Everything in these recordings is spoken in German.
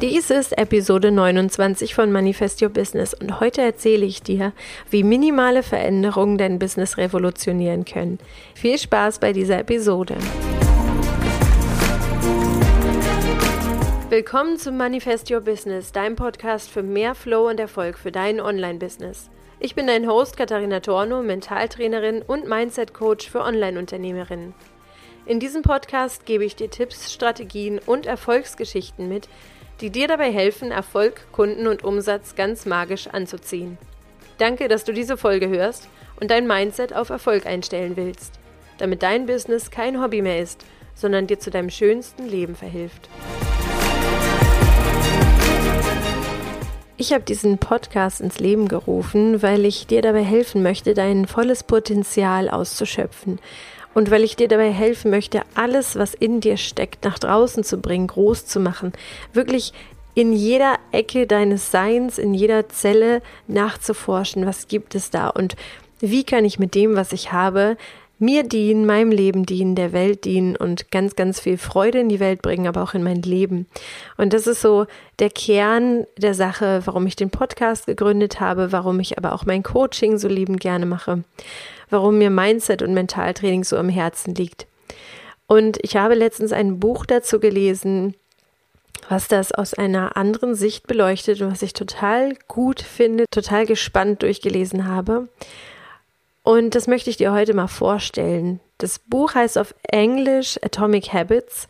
Dies ist Episode 29 von Manifest Your Business und heute erzähle ich dir, wie minimale Veränderungen dein Business revolutionieren können. Viel Spaß bei dieser Episode. Willkommen zum Manifest Your Business, deinem Podcast für mehr Flow und Erfolg für dein Online-Business. Ich bin dein Host Katharina Torno, Mentaltrainerin und Mindset-Coach für Online-Unternehmerinnen. In diesem Podcast gebe ich dir Tipps, Strategien und Erfolgsgeschichten mit, die dir dabei helfen, Erfolg, Kunden und Umsatz ganz magisch anzuziehen. Danke, dass du diese Folge hörst und dein Mindset auf Erfolg einstellen willst, damit dein Business kein Hobby mehr ist, sondern dir zu deinem schönsten Leben verhilft. Ich habe diesen Podcast ins Leben gerufen, weil ich dir dabei helfen möchte, dein volles Potenzial auszuschöpfen und weil ich dir dabei helfen möchte, alles, was in dir steckt, nach draußen zu bringen, groß zu machen, wirklich in jeder Ecke deines Seins, in jeder Zelle nachzuforschen, was gibt es da und wie kann ich mit dem, was ich habe, mir dienen, meinem Leben dienen, der Welt dienen und ganz, ganz viel Freude in die Welt bringen, aber auch in mein Leben. Und das ist so der Kern der Sache, warum ich den Podcast gegründet habe, warum ich aber auch mein Coaching so liebend gerne mache warum mir Mindset und Mentaltraining so am Herzen liegt. Und ich habe letztens ein Buch dazu gelesen, was das aus einer anderen Sicht beleuchtet und was ich total gut finde, total gespannt durchgelesen habe. Und das möchte ich dir heute mal vorstellen. Das Buch heißt auf Englisch Atomic Habits.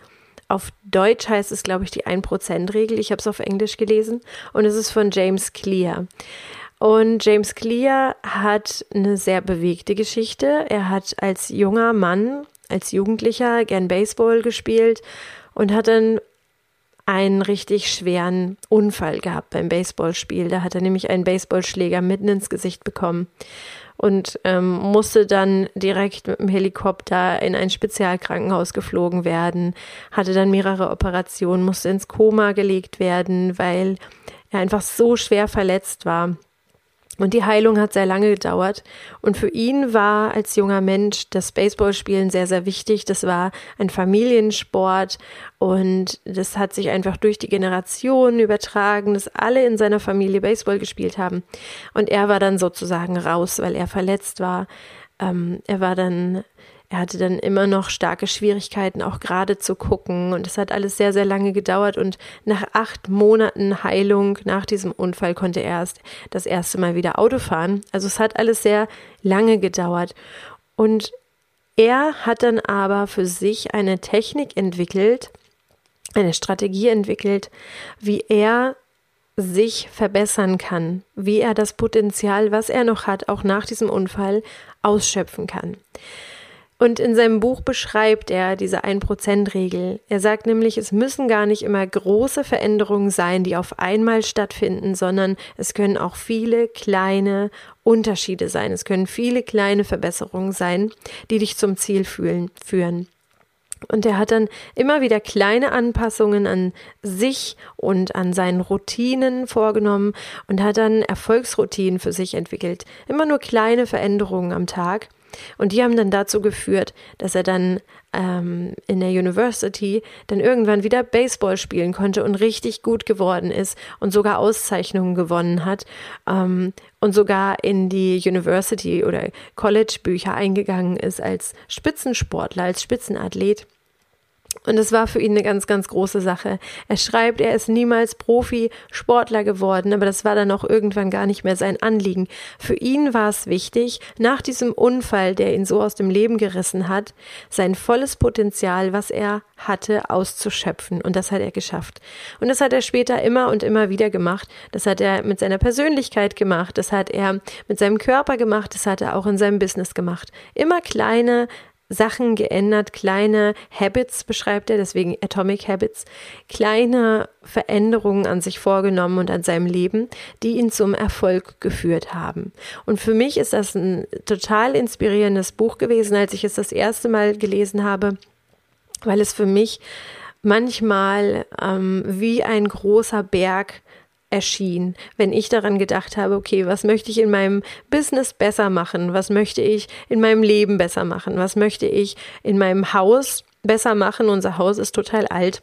Auf Deutsch heißt es, glaube ich, die 1%-Regel. Ich habe es auf Englisch gelesen und es ist von James Clear. Und James Clear hat eine sehr bewegte Geschichte. Er hat als junger Mann, als Jugendlicher gern Baseball gespielt und hat dann einen richtig schweren Unfall gehabt beim Baseballspiel. Da hat er nämlich einen Baseballschläger mitten ins Gesicht bekommen und ähm, musste dann direkt mit dem Helikopter in ein Spezialkrankenhaus geflogen werden, hatte dann mehrere Operationen, musste ins Koma gelegt werden, weil er einfach so schwer verletzt war. Und die Heilung hat sehr lange gedauert. Und für ihn war als junger Mensch das Baseballspielen sehr, sehr wichtig. Das war ein Familiensport und das hat sich einfach durch die Generationen übertragen, dass alle in seiner Familie Baseball gespielt haben. Und er war dann sozusagen raus, weil er verletzt war. Ähm, er war dann er hatte dann immer noch starke Schwierigkeiten, auch gerade zu gucken. Und es hat alles sehr, sehr lange gedauert. Und nach acht Monaten Heilung nach diesem Unfall konnte er erst das erste Mal wieder Auto fahren. Also es hat alles sehr lange gedauert. Und er hat dann aber für sich eine Technik entwickelt, eine Strategie entwickelt, wie er sich verbessern kann, wie er das Potenzial, was er noch hat, auch nach diesem Unfall ausschöpfen kann. Und in seinem Buch beschreibt er diese 1%-Regel. Er sagt nämlich, es müssen gar nicht immer große Veränderungen sein, die auf einmal stattfinden, sondern es können auch viele kleine Unterschiede sein. Es können viele kleine Verbesserungen sein, die dich zum Ziel fühlen, führen. Und er hat dann immer wieder kleine Anpassungen an sich und an seinen Routinen vorgenommen und hat dann Erfolgsroutinen für sich entwickelt. Immer nur kleine Veränderungen am Tag. Und die haben dann dazu geführt, dass er dann ähm, in der University dann irgendwann wieder Baseball spielen konnte und richtig gut geworden ist und sogar Auszeichnungen gewonnen hat ähm, und sogar in die University oder College Bücher eingegangen ist als Spitzensportler, als Spitzenathlet. Und es war für ihn eine ganz, ganz große Sache. Er schreibt, er ist niemals Profi-Sportler geworden, aber das war dann auch irgendwann gar nicht mehr sein Anliegen. Für ihn war es wichtig, nach diesem Unfall, der ihn so aus dem Leben gerissen hat, sein volles Potenzial, was er hatte, auszuschöpfen. Und das hat er geschafft. Und das hat er später immer und immer wieder gemacht. Das hat er mit seiner Persönlichkeit gemacht. Das hat er mit seinem Körper gemacht. Das hat er auch in seinem Business gemacht. Immer kleine Sachen geändert, kleine Habits beschreibt er, deswegen Atomic Habits, kleine Veränderungen an sich vorgenommen und an seinem Leben, die ihn zum Erfolg geführt haben. Und für mich ist das ein total inspirierendes Buch gewesen, als ich es das erste Mal gelesen habe, weil es für mich manchmal ähm, wie ein großer Berg erschien, wenn ich daran gedacht habe, okay, was möchte ich in meinem Business besser machen? Was möchte ich in meinem Leben besser machen? Was möchte ich in meinem Haus besser machen? Unser Haus ist total alt.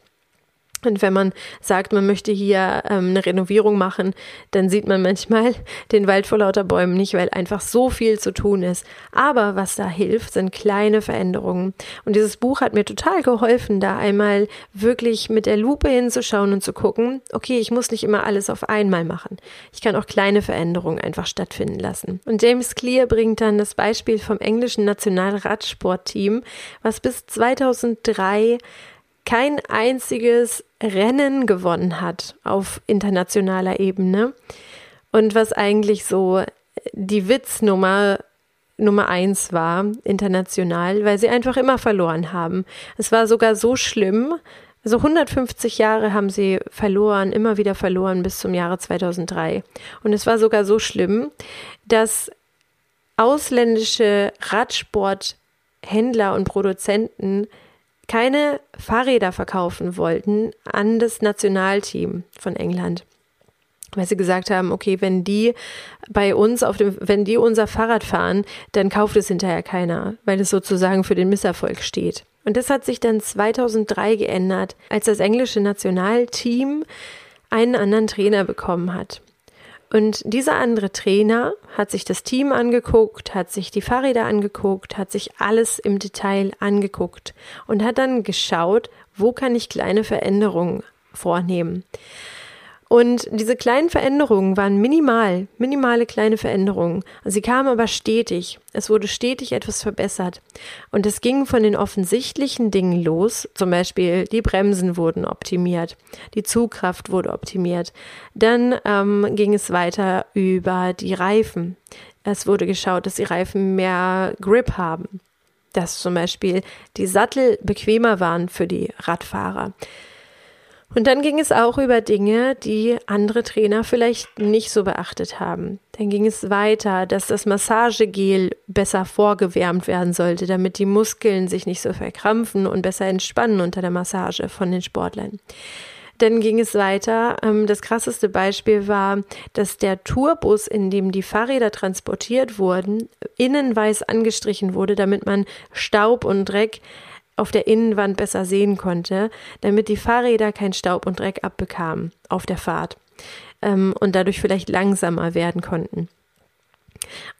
Und wenn man sagt, man möchte hier ähm, eine Renovierung machen, dann sieht man manchmal den Wald vor lauter Bäumen nicht, weil einfach so viel zu tun ist. Aber was da hilft, sind kleine Veränderungen. Und dieses Buch hat mir total geholfen, da einmal wirklich mit der Lupe hinzuschauen und zu gucken, okay, ich muss nicht immer alles auf einmal machen. Ich kann auch kleine Veränderungen einfach stattfinden lassen. Und James Clear bringt dann das Beispiel vom englischen Nationalradsportteam, was bis 2003 kein einziges Rennen gewonnen hat auf internationaler Ebene und was eigentlich so die Witznummer Nummer eins war, international, weil sie einfach immer verloren haben. Es war sogar so schlimm, also 150 Jahre haben sie verloren, immer wieder verloren bis zum Jahre 2003. Und es war sogar so schlimm, dass ausländische Radsporthändler und Produzenten keine Fahrräder verkaufen wollten an das Nationalteam von England. Weil sie gesagt haben, okay, wenn die bei uns auf dem, wenn die unser Fahrrad fahren, dann kauft es hinterher keiner, weil es sozusagen für den Misserfolg steht. Und das hat sich dann 2003 geändert, als das englische Nationalteam einen anderen Trainer bekommen hat. Und dieser andere Trainer hat sich das Team angeguckt, hat sich die Fahrräder angeguckt, hat sich alles im Detail angeguckt und hat dann geschaut, wo kann ich kleine Veränderungen vornehmen. Und diese kleinen Veränderungen waren minimal, minimale kleine Veränderungen. Sie kamen aber stetig. Es wurde stetig etwas verbessert. Und es ging von den offensichtlichen Dingen los. Zum Beispiel die Bremsen wurden optimiert, die Zugkraft wurde optimiert. Dann ähm, ging es weiter über die Reifen. Es wurde geschaut, dass die Reifen mehr Grip haben. Dass zum Beispiel die Sattel bequemer waren für die Radfahrer. Und dann ging es auch über Dinge, die andere Trainer vielleicht nicht so beachtet haben. Dann ging es weiter, dass das Massagegel besser vorgewärmt werden sollte, damit die Muskeln sich nicht so verkrampfen und besser entspannen unter der Massage von den Sportlern. Dann ging es weiter. Ähm, das krasseste Beispiel war, dass der Tourbus, in dem die Fahrräder transportiert wurden, innen weiß angestrichen wurde, damit man Staub und Dreck auf der Innenwand besser sehen konnte, damit die Fahrräder kein Staub und Dreck abbekamen auf der Fahrt ähm, und dadurch vielleicht langsamer werden konnten.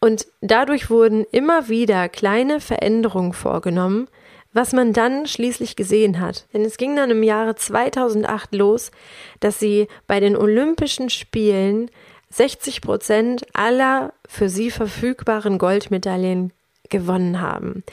Und dadurch wurden immer wieder kleine Veränderungen vorgenommen, was man dann schließlich gesehen hat. Denn es ging dann im Jahre 2008 los, dass sie bei den Olympischen Spielen 60 Prozent aller für sie verfügbaren Goldmedaillen gewonnen haben.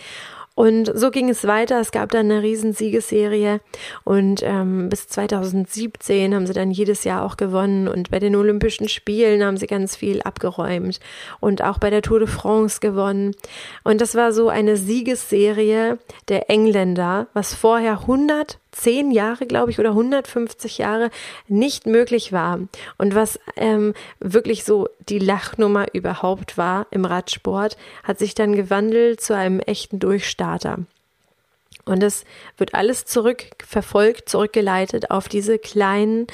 Und so ging es weiter. Es gab dann eine riesen Siegesserie und ähm, bis 2017 haben sie dann jedes Jahr auch gewonnen und bei den Olympischen Spielen haben sie ganz viel abgeräumt und auch bei der Tour de France gewonnen. Und das war so eine Siegesserie der Engländer, was vorher 100 zehn Jahre, glaube ich, oder 150 Jahre nicht möglich war und was ähm, wirklich so die Lachnummer überhaupt war im Radsport, hat sich dann gewandelt zu einem echten Durchstarter. Und es wird alles zurückverfolgt, zurückgeleitet auf diese kleinen,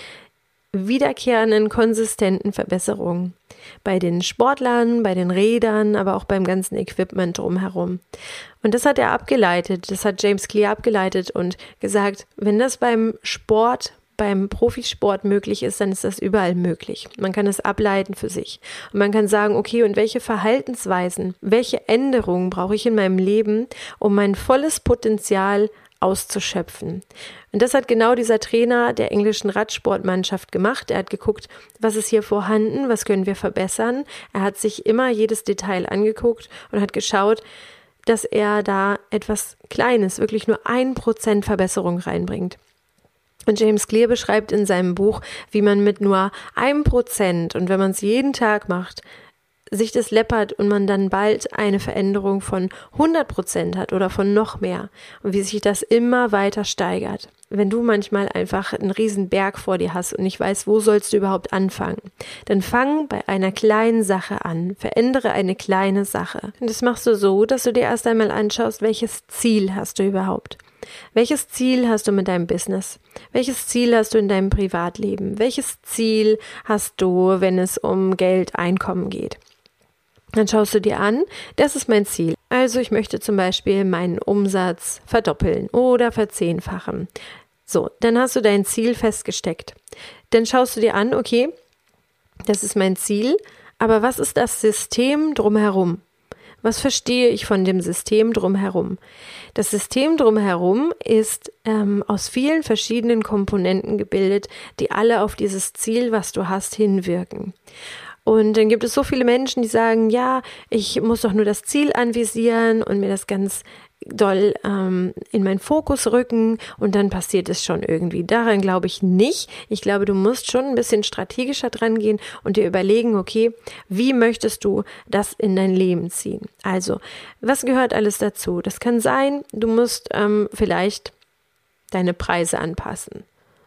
wiederkehrenden, konsistenten Verbesserungen. Bei den Sportlern, bei den Rädern, aber auch beim ganzen Equipment drumherum. Und das hat er abgeleitet, das hat James Clear abgeleitet und gesagt, wenn das beim Sport, beim Profisport möglich ist, dann ist das überall möglich. Man kann es ableiten für sich. Und man kann sagen, okay, und welche Verhaltensweisen, welche Änderungen brauche ich in meinem Leben, um mein volles Potenzial auszuschöpfen. Und das hat genau dieser Trainer der englischen Radsportmannschaft gemacht. Er hat geguckt, was ist hier vorhanden, was können wir verbessern. Er hat sich immer jedes Detail angeguckt und hat geschaut, dass er da etwas Kleines, wirklich nur ein Prozent Verbesserung reinbringt. Und James Clear beschreibt in seinem Buch, wie man mit nur einem Prozent und wenn man es jeden Tag macht, sich das läppert und man dann bald eine Veränderung von 100 Prozent hat oder von noch mehr und wie sich das immer weiter steigert. Wenn du manchmal einfach einen riesen Berg vor dir hast und nicht weißt, wo sollst du überhaupt anfangen, dann fang bei einer kleinen Sache an, verändere eine kleine Sache. Und das machst du so, dass du dir erst einmal anschaust, welches Ziel hast du überhaupt. Welches Ziel hast du mit deinem Business? Welches Ziel hast du in deinem Privatleben? Welches Ziel hast du, wenn es um Geld, Einkommen geht? Dann schaust du dir an, das ist mein Ziel. Also ich möchte zum Beispiel meinen Umsatz verdoppeln oder verzehnfachen. So, dann hast du dein Ziel festgesteckt. Dann schaust du dir an, okay, das ist mein Ziel, aber was ist das System drumherum? Was verstehe ich von dem System drumherum? Das System drumherum ist ähm, aus vielen verschiedenen Komponenten gebildet, die alle auf dieses Ziel, was du hast, hinwirken. Und dann gibt es so viele Menschen, die sagen, ja, ich muss doch nur das Ziel anvisieren und mir das ganz doll ähm, in meinen Fokus rücken und dann passiert es schon irgendwie. Daran glaube ich nicht. Ich glaube, du musst schon ein bisschen strategischer dran gehen und dir überlegen, okay, wie möchtest du das in dein Leben ziehen? Also, was gehört alles dazu? Das kann sein, du musst ähm, vielleicht deine Preise anpassen.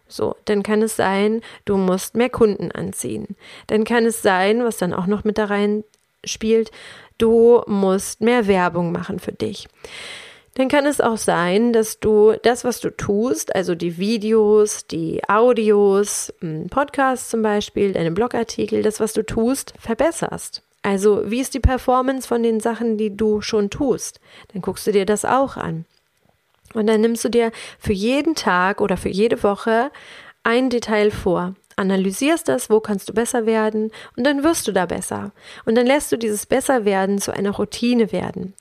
So, dann kann es sein, du musst mehr Kunden anziehen. Dann kann es sein, was dann auch noch mit da rein spielt, du musst mehr Werbung machen für dich dann kann es auch sein, dass du das, was du tust, also die Videos, die Audios, Podcasts zum Beispiel, deine Blogartikel, das, was du tust, verbesserst. Also wie ist die Performance von den Sachen, die du schon tust? Dann guckst du dir das auch an. Und dann nimmst du dir für jeden Tag oder für jede Woche ein Detail vor analysierst das, wo kannst du besser werden und dann wirst du da besser. Und dann lässt du dieses Besserwerden zu einer Routine werden.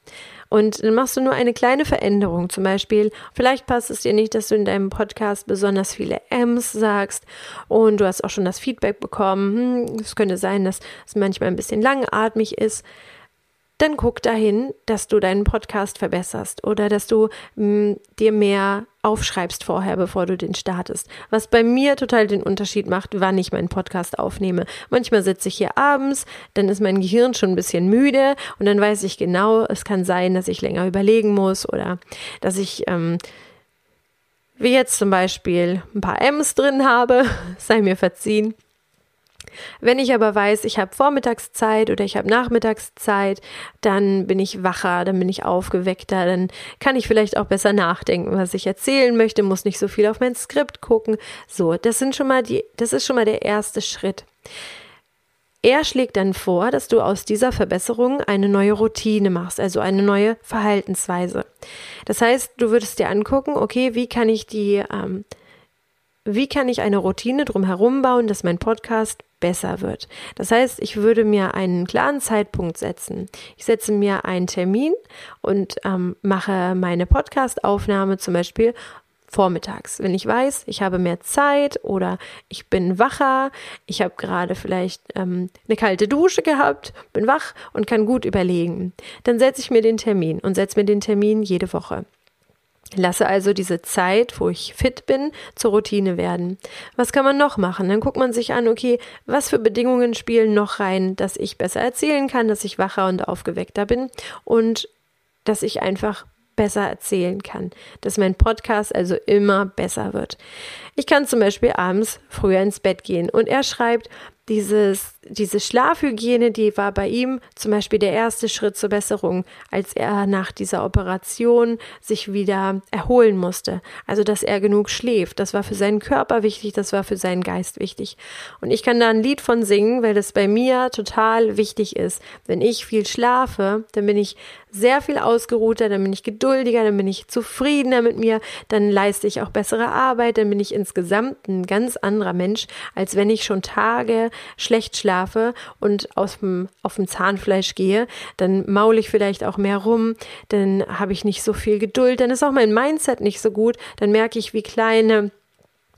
Und dann machst du nur eine kleine Veränderung. Zum Beispiel, vielleicht passt es dir nicht, dass du in deinem Podcast besonders viele M's sagst und du hast auch schon das Feedback bekommen. Hm, es könnte sein, dass es manchmal ein bisschen langatmig ist dann guck dahin, dass du deinen Podcast verbesserst oder dass du mh, hm, dir mehr aufschreibst vorher, bevor du den startest. Was bei mir total den Unterschied macht, wann ich meinen Podcast aufnehme. Manchmal sitze ich hier abends, dann ist mein Gehirn schon ein bisschen müde und dann weiß ich genau, es kann sein, dass ich länger überlegen muss oder dass ich ähm, wie jetzt zum Beispiel ein paar M's drin habe, sei mir verziehen. Wenn ich aber weiß, ich habe Vormittagszeit oder ich habe Nachmittagszeit, dann bin ich wacher, dann bin ich aufgeweckter, dann kann ich vielleicht auch besser nachdenken, was ich erzählen möchte, muss nicht so viel auf mein Skript gucken. So, das sind schon mal die, das ist schon mal der erste Schritt. Er schlägt dann vor, dass du aus dieser Verbesserung eine neue Routine machst, also eine neue Verhaltensweise. Das heißt, du würdest dir angucken, okay, wie kann ich die, ähm, wie kann ich eine Routine drumherum bauen, dass mein Podcast besser wird. Das heißt, ich würde mir einen klaren Zeitpunkt setzen. Ich setze mir einen Termin und ähm, mache meine Podcast-Aufnahme zum Beispiel vormittags. Wenn ich weiß, ich habe mehr Zeit oder ich bin wacher, ich habe gerade vielleicht ähm, eine kalte Dusche gehabt, bin wach und kann gut überlegen, dann setze ich mir den Termin und setze mir den Termin jede Woche. Lasse also diese Zeit, wo ich fit bin, zur Routine werden. Was kann man noch machen? Dann guckt man sich an, okay, was für Bedingungen spielen noch rein, dass ich besser erzählen kann, dass ich wacher und aufgeweckter bin und dass ich einfach besser erzählen kann, dass mein Podcast also immer besser wird. Ich kann zum Beispiel abends früher ins Bett gehen und er schreibt, dieses, diese Schlafhygiene, die war bei ihm zum Beispiel der erste Schritt zur Besserung, als er nach dieser Operation sich wieder erholen musste. Also, dass er genug schläft. Das war für seinen Körper wichtig, das war für seinen Geist wichtig. Und ich kann da ein Lied von singen, weil das bei mir total wichtig ist. Wenn ich viel schlafe, dann bin ich sehr viel ausgeruhter, dann bin ich geduldiger, dann bin ich zufriedener mit mir, dann leiste ich auch bessere Arbeit, dann bin ich insgesamt ein ganz anderer Mensch, als wenn ich schon Tage schlecht schlafe und aus auf dem Zahnfleisch gehe, dann maule ich vielleicht auch mehr rum, dann habe ich nicht so viel Geduld, dann ist auch mein Mindset nicht so gut, dann merke ich, wie kleine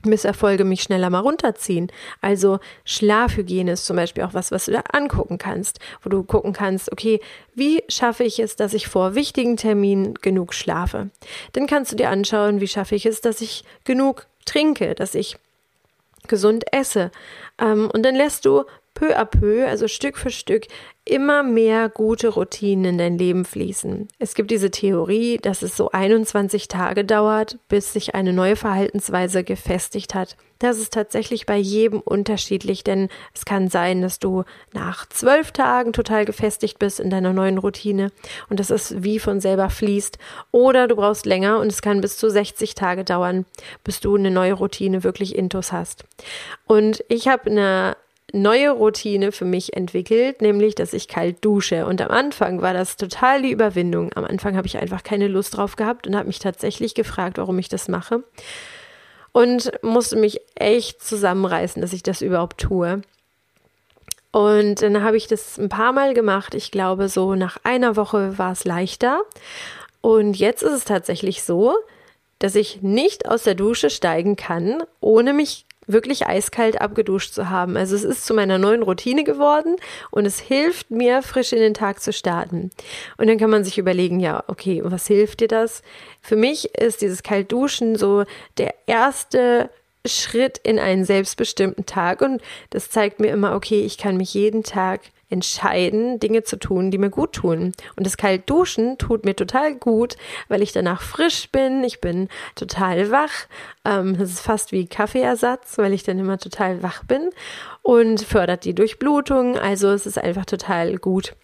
Misserfolge mich schneller mal runterziehen. Also Schlafhygiene ist zum Beispiel auch was, was du da angucken kannst, wo du gucken kannst, okay, wie schaffe ich es, dass ich vor wichtigen Terminen genug schlafe? Dann kannst du dir anschauen, wie schaffe ich es, dass ich genug trinke, dass ich gesund esse. Ähm, und dann lässt du peu à peu, also Stück für Stück, immer mehr gute Routinen in dein Leben fließen. Es gibt diese Theorie, dass es so 21 Tage dauert, bis sich eine neue Verhaltensweise gefestigt hat. Das ist tatsächlich bei jedem unterschiedlich, denn es kann sein, dass du nach zwölf Tagen total gefestigt bist in deiner neuen Routine und das ist wie von selber fließt. Oder du brauchst länger und es kann bis zu 60 Tage dauern, bis du eine neue Routine wirklich intus hast. Und ich habe eine neue Routine für mich entwickelt, nämlich dass ich kalt dusche. Und am Anfang war das total die Überwindung. Am Anfang habe ich einfach keine Lust drauf gehabt und habe mich tatsächlich gefragt, warum ich das mache. und musste mich echt zusammenreißen, dass ich das überhaupt tue. Und dann habe ich das ein paar Mal gemacht. Ich glaube, so nach einer Woche war es leichter. Und jetzt ist es tatsächlich so, dass ich nicht aus der Dusche steigen kann, ohne mich wirklich eiskalt abgeduscht zu haben. Also es ist zu meiner neuen Routine geworden und es hilft mir, frisch in den Tag zu starten. Und dann kann man sich überlegen, ja, okay, was hilft dir das? Für mich ist dieses Kaltduschen so der erste Schritt in einen selbstbestimmten Tag und das zeigt mir immer, okay, ich kann mich jeden Tag entscheiden, Dinge zu tun, die mir gut tun. Und das kalt duschen tut mir total gut, weil ich danach frisch bin, ich bin total wach. Ähm, das ist fast wie Kaffeeersatz, weil ich dann immer total wach bin und fördert die Durchblutung. Also es ist einfach total gut.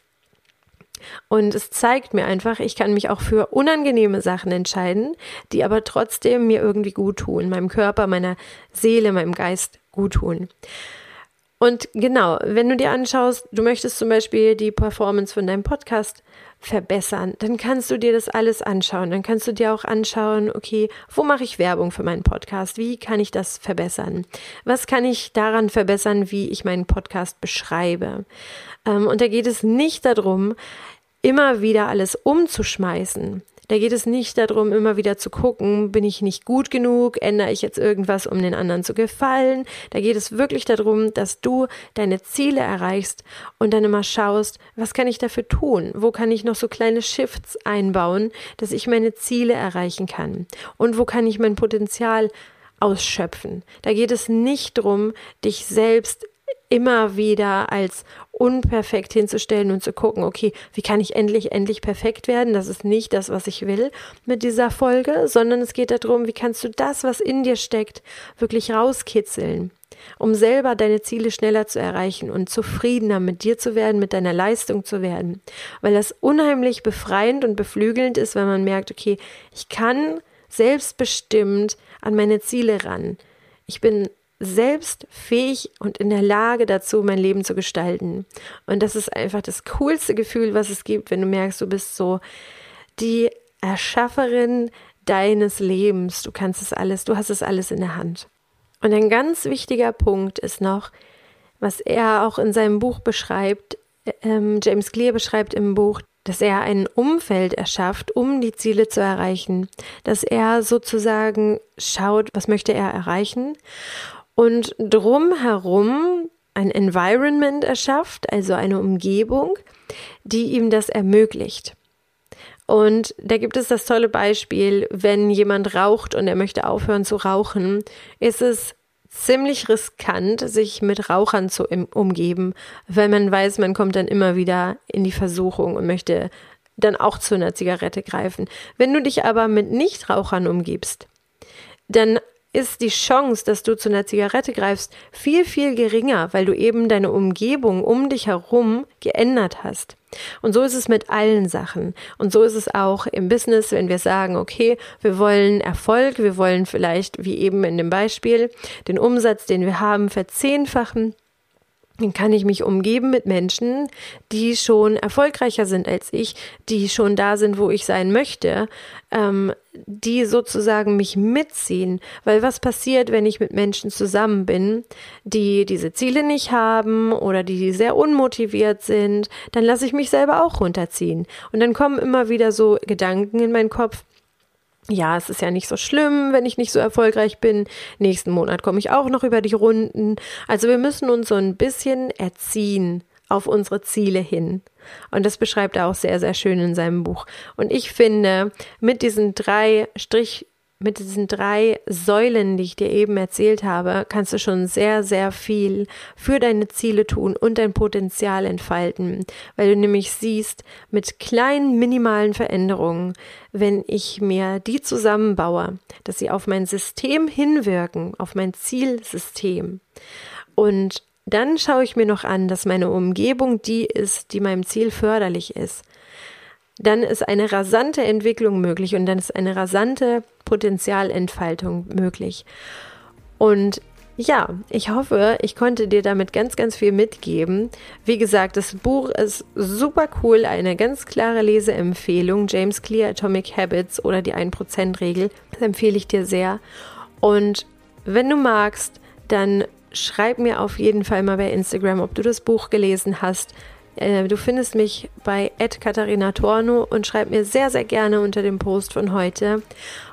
Und es zeigt mir einfach, ich kann mich auch für unangenehme Sachen entscheiden, die aber trotzdem mir irgendwie gut tun, meinem Körper, meiner Seele, meinem Geist gut tun. Und genau, wenn du dir anschaust, du möchtest zum Beispiel die Performance von deinem Podcast verbessern, dann kannst du dir das alles anschauen. Dann kannst du dir auch anschauen, okay, wo mache ich Werbung für meinen Podcast? Wie kann ich das verbessern? Was kann ich daran verbessern, wie ich meinen Podcast beschreibe? Ähm, und da geht es nicht darum, immer wieder alles umzuschmeißen. Da geht es nicht darum, immer wieder zu gucken, bin ich nicht gut genug, ändere ich jetzt irgendwas, um den anderen zu gefallen. Da geht es wirklich darum, dass du deine Ziele erreichst und dann immer schaust, was kann ich dafür tun? Wo kann ich noch so kleine Shifts einbauen, dass ich meine Ziele erreichen kann? Und wo kann ich mein Potenzial ausschöpfen? Da geht es nicht darum, dich selbst immer wieder als unperfekt hinzustellen und zu gucken, okay, wie kann ich endlich, endlich perfekt werden? Das ist nicht das, was ich will mit dieser Folge, sondern es geht darum, wie kannst du das, was in dir steckt, wirklich rauskitzeln, um selber deine Ziele schneller zu erreichen und zufriedener mit dir zu werden, mit deiner Leistung zu werden. Weil das unheimlich befreiend und beflügelnd ist, wenn man merkt, okay, ich kann selbstbestimmt an meine Ziele ran. Ich bin selbst fähig und in der Lage dazu, mein Leben zu gestalten. Und das ist einfach das coolste Gefühl, was es gibt, wenn du merkst, du bist so die Erschafferin deines Lebens. Du kannst es alles, du hast es alles in der Hand. Und ein ganz wichtiger Punkt ist noch, was er auch in seinem Buch beschreibt, ähm, James Clear beschreibt im Buch, dass er ein Umfeld erschafft, um die Ziele zu erreichen, dass er sozusagen schaut, was möchte er erreichen und drumherum ein Environment erschafft, also eine Umgebung, die ihm das ermöglicht. Und da gibt es das tolle Beispiel, wenn jemand raucht und er möchte aufhören zu rauchen, ist es ziemlich riskant, sich mit Rauchern zu umgeben, weil man weiß, man kommt dann immer wieder in die Versuchung und möchte dann auch zu einer Zigarette greifen. Wenn du dich aber mit Nichtrauchern umgibst, dann ist die Chance, dass du zu einer Zigarette greifst, viel, viel geringer, weil du eben deine Umgebung um dich herum geändert hast. Und so ist es mit allen Sachen. Und so ist es auch im Business, wenn wir sagen, okay, wir wollen Erfolg, wir wollen vielleicht, wie eben in dem Beispiel, den Umsatz, den wir haben, verzehnfachen dann kann ich mich umgeben mit Menschen, die schon erfolgreicher sind als ich, die schon da sind, wo ich sein möchte, ähm, die sozusagen mich mitziehen. Weil was passiert, wenn ich mit Menschen zusammen bin, die diese Ziele nicht haben oder die sehr unmotiviert sind, dann lasse ich mich selber auch runterziehen. Und dann kommen immer wieder so Gedanken in meinen Kopf, ja, es ist ja nicht so schlimm, wenn ich nicht so erfolgreich bin. Nächsten Monat komme ich auch noch über die Runden. Also wir müssen uns so ein bisschen erziehen auf unsere Ziele hin. Und das beschreibt er auch sehr, sehr schön in seinem Buch. Und ich finde, mit diesen drei Strich mit diesen drei Säulen, die ich dir eben erzählt habe, kannst du schon sehr, sehr viel für deine Ziele tun und dein Potenzial entfalten, weil du nämlich siehst, mit kleinen, minimalen Veränderungen, wenn ich mir die zusammenbaue, dass sie auf mein System hinwirken, auf mein Zielsystem. Und dann schaue ich mir noch an, dass meine Umgebung die ist, die meinem Ziel förderlich ist dann ist eine rasante Entwicklung möglich und dann ist eine rasante Potenzialentfaltung möglich. Und ja, ich hoffe, ich konnte dir damit ganz, ganz viel mitgeben. Wie gesagt, das Buch ist super cool, eine ganz klare Leseempfehlung. James Clear Atomic Habits oder die 1%-Regel. Das empfehle ich dir sehr. Und Wenn du magst, dann schreib mir auf jeden Fall mal bei Instagram, ob du das Buch gelesen hast. Äh, du findest mich bei Katharina Torno und schreib mir sehr, sehr gerne unter dem Post von heute,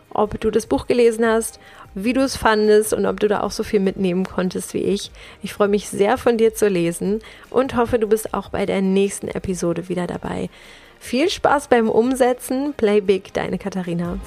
ob du das Buch gelesen hast, wie du es fandest und ob du da auch so viel mitnehmen konntest wie ich. Ich freue mich sehr von dir zu lesen und hoffe, du bist auch bei der nächsten Episode wieder dabei. Viel Spaß beim Umsetzen. Play Big, deine Katharina.